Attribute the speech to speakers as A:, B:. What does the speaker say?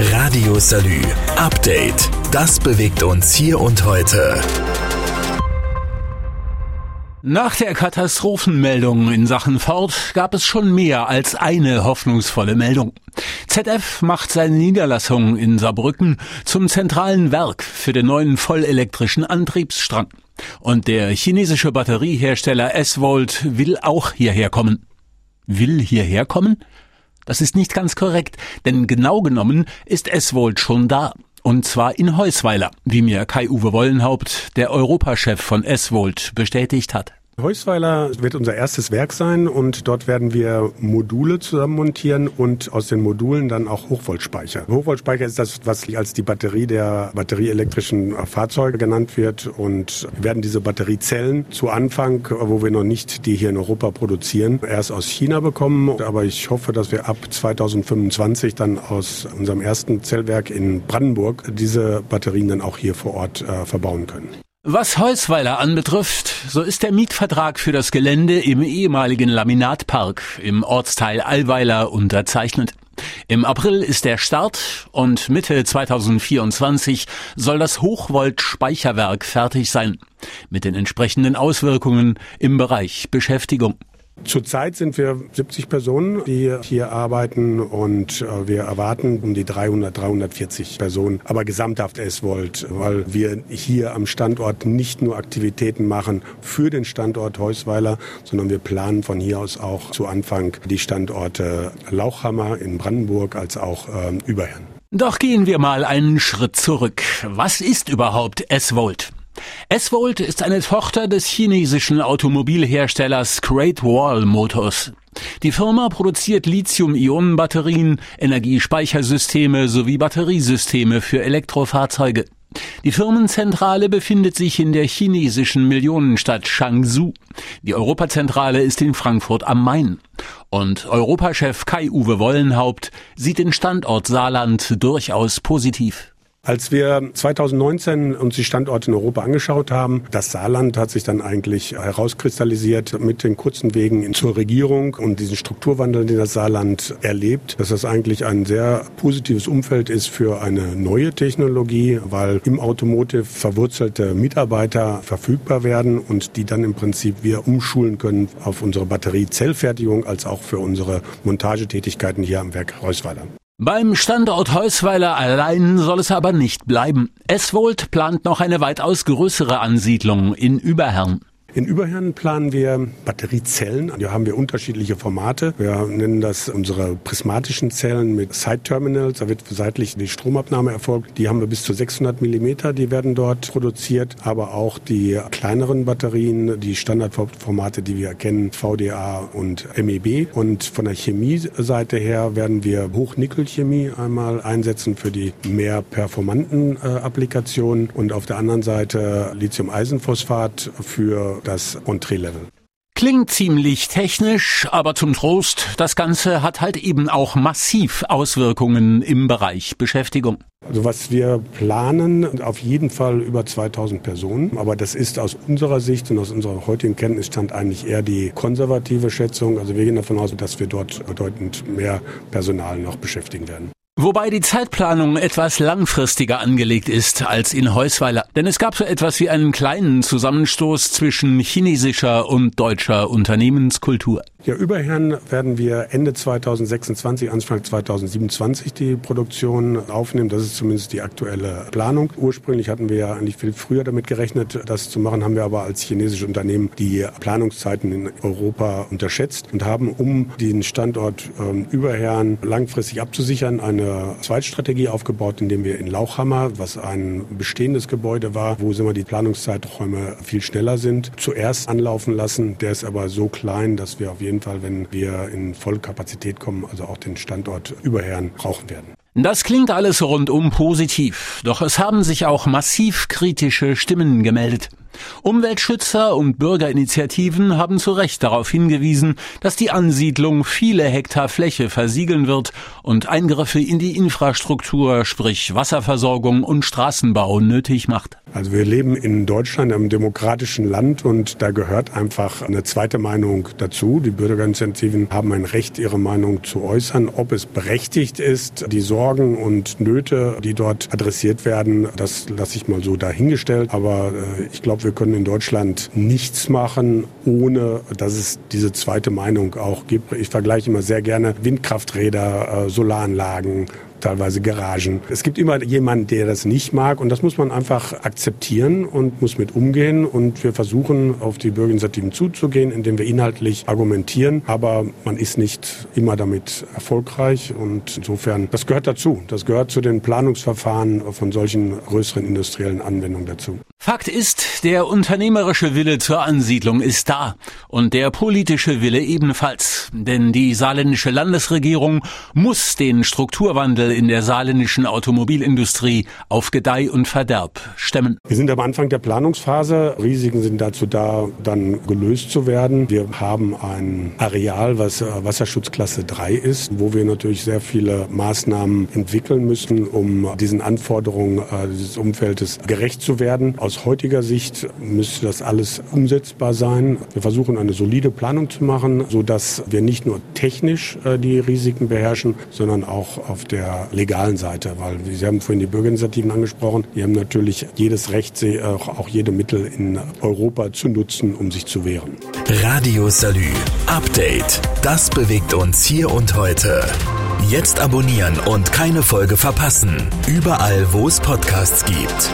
A: Radio Salü, Update. Das bewegt uns hier und heute.
B: Nach der Katastrophenmeldung in Sachen Ford gab es schon mehr als eine hoffnungsvolle Meldung. ZF macht seine Niederlassung in Saarbrücken zum zentralen Werk für den neuen vollelektrischen Antriebsstrang. Und der chinesische Batteriehersteller S-Volt will auch hierher kommen. Will hierher kommen? Das ist nicht ganz korrekt, denn genau genommen ist S-Volt schon da. Und zwar in Heusweiler, wie mir Kai-Uwe Wollenhaupt, der Europachef von S-Volt, bestätigt hat.
C: Heusweiler wird unser erstes Werk sein und dort werden wir Module zusammen montieren und aus den Modulen dann auch Hochvoltspeicher. Hochvoltspeicher ist das, was als die Batterie der batterieelektrischen Fahrzeuge genannt wird und werden diese Batteriezellen zu Anfang, wo wir noch nicht die hier in Europa produzieren, erst aus China bekommen. Aber ich hoffe, dass wir ab 2025 dann aus unserem ersten Zellwerk in Brandenburg diese Batterien dann auch hier vor Ort äh, verbauen können.
B: Was Heusweiler anbetrifft, so ist der Mietvertrag für das Gelände im ehemaligen Laminatpark im Ortsteil Allweiler unterzeichnet. Im April ist der Start und Mitte 2024 soll das Hochvolt-Speicherwerk fertig sein, mit den entsprechenden Auswirkungen im Bereich Beschäftigung.
C: Zurzeit sind wir 70 Personen, die hier arbeiten und äh, wir erwarten um die 300, 340 Personen, aber gesamthaft es wollt, weil wir hier am Standort nicht nur Aktivitäten machen für den Standort Heusweiler, sondern wir planen von hier aus auch zu Anfang die Standorte Lauchhammer in Brandenburg als auch äh, Überherrn.
B: Doch gehen wir mal einen Schritt zurück. Was ist überhaupt S-Volt? S-Volt ist eine Tochter des chinesischen Automobilherstellers Great Wall Motors. Die Firma produziert Lithium-Ionen-Batterien, Energiespeichersysteme sowie Batteriesysteme für Elektrofahrzeuge. Die Firmenzentrale befindet sich in der chinesischen Millionenstadt Changzhou. Die Europazentrale ist in Frankfurt am Main. Und Europachef Kai-Uwe Wollenhaupt sieht den Standort Saarland durchaus positiv.
C: Als wir 2019 uns die Standorte in Europa angeschaut haben, das Saarland hat sich dann eigentlich herauskristallisiert mit den kurzen Wegen zur Regierung und diesen Strukturwandel, den das Saarland erlebt, dass das eigentlich ein sehr positives Umfeld ist für eine neue Technologie, weil im Automotive verwurzelte Mitarbeiter verfügbar werden und die dann im Prinzip wir umschulen können auf unsere Batteriezellfertigung als auch für unsere Montagetätigkeiten hier am Werk Reusweiler.
B: Beim Standort Heusweiler allein soll es aber nicht bleiben. Eswold plant noch eine weitaus größere Ansiedlung in Überherrn.
C: In Überherren planen wir Batteriezellen. Hier haben wir unterschiedliche Formate. Wir nennen das unsere prismatischen Zellen mit Side Terminals. Da wird seitlich die Stromabnahme erfolgt. Die haben wir bis zu 600 Millimeter. Die werden dort produziert. Aber auch die kleineren Batterien, die Standardformate, die wir kennen, VDA und MEB. Und von der Chemie-Seite her werden wir Hochnickelchemie einmal einsetzen für die mehr performanten äh, Applikationen. Und auf der anderen Seite Lithium-Eisenphosphat für das Entree-Level.
B: Klingt ziemlich technisch, aber zum Trost, das Ganze hat halt eben auch massiv Auswirkungen im Bereich Beschäftigung.
C: Also was wir planen, auf jeden Fall über 2000 Personen. Aber das ist aus unserer Sicht und aus unserem heutigen Kenntnisstand eigentlich eher die konservative Schätzung. Also wir gehen davon aus, dass wir dort bedeutend mehr Personal noch beschäftigen werden.
B: Wobei die Zeitplanung etwas langfristiger angelegt ist als in Heusweiler. Denn es gab so etwas wie einen kleinen Zusammenstoß zwischen chinesischer und deutscher Unternehmenskultur.
C: Ja, überherren werden wir Ende 2026, Anfang 2027 die Produktion aufnehmen. Das ist zumindest die aktuelle Planung. Ursprünglich hatten wir ja eigentlich viel früher damit gerechnet, das zu machen, haben wir aber als chinesische Unternehmen die Planungszeiten in Europa unterschätzt und haben, um den Standort ähm, Überherren langfristig abzusichern, eine Zweitstrategie aufgebaut, indem wir in Lauchhammer, was ein bestehendes Gebäude war, wo wir die Planungszeiträume viel schneller sind, zuerst anlaufen lassen. Der ist aber so klein, dass wir auf jeden jeden Fall, wenn wir in Vollkapazität kommen, also auch den Standort Überherren brauchen werden.
B: Das klingt alles rundum positiv, doch es haben sich auch massiv kritische Stimmen gemeldet. Umweltschützer und Bürgerinitiativen haben zu Recht darauf hingewiesen, dass die Ansiedlung viele Hektar Fläche versiegeln wird und Eingriffe in die Infrastruktur, sprich Wasserversorgung und Straßenbau nötig macht.
C: Also wir leben in Deutschland, einem demokratischen Land und da gehört einfach eine zweite Meinung dazu. Die Bürgerinitiativen haben ein Recht, ihre Meinung zu äußern. Ob es berechtigt ist, die Sorgen und Nöte, die dort adressiert werden, das lasse ich mal so dahingestellt. Aber äh, ich glaube, wir können in Deutschland nichts machen, ohne dass es diese zweite Meinung auch gibt. Ich vergleiche immer sehr gerne Windkrafträder, äh, Solaranlagen, teilweise Garagen. Es gibt immer jemanden, der das nicht mag und das muss man einfach akzeptieren und muss mit umgehen und wir versuchen auf die Bürgerinitiativen zuzugehen, indem wir inhaltlich argumentieren, aber man ist nicht immer damit erfolgreich und insofern, das gehört dazu. Das gehört zu den Planungsverfahren von solchen größeren industriellen Anwendungen dazu.
B: Fakt ist, der unternehmerische Wille zur Ansiedlung ist da und der politische Wille ebenfalls. Denn die saarländische Landesregierung muss den Strukturwandel in der saarländischen Automobilindustrie auf Gedeih und Verderb stemmen.
C: Wir sind am Anfang der Planungsphase. Risiken sind dazu da, dann gelöst zu werden. Wir haben ein Areal, was Wasserschutzklasse 3 ist, wo wir natürlich sehr viele Maßnahmen entwickeln müssen, um diesen Anforderungen äh, dieses Umfeldes gerecht zu werden aus heutiger Sicht müsste das alles umsetzbar sein. Wir versuchen eine solide Planung zu machen, sodass wir nicht nur technisch äh, die Risiken beherrschen, sondern auch auf der legalen Seite. Weil Sie haben vorhin die Bürgerinitiativen angesprochen. Die haben natürlich jedes Recht, auch jede Mittel in Europa zu nutzen, um sich zu wehren.
A: Radio Salü. Update. Das bewegt uns hier und heute. Jetzt abonnieren und keine Folge verpassen. Überall, wo es Podcasts gibt.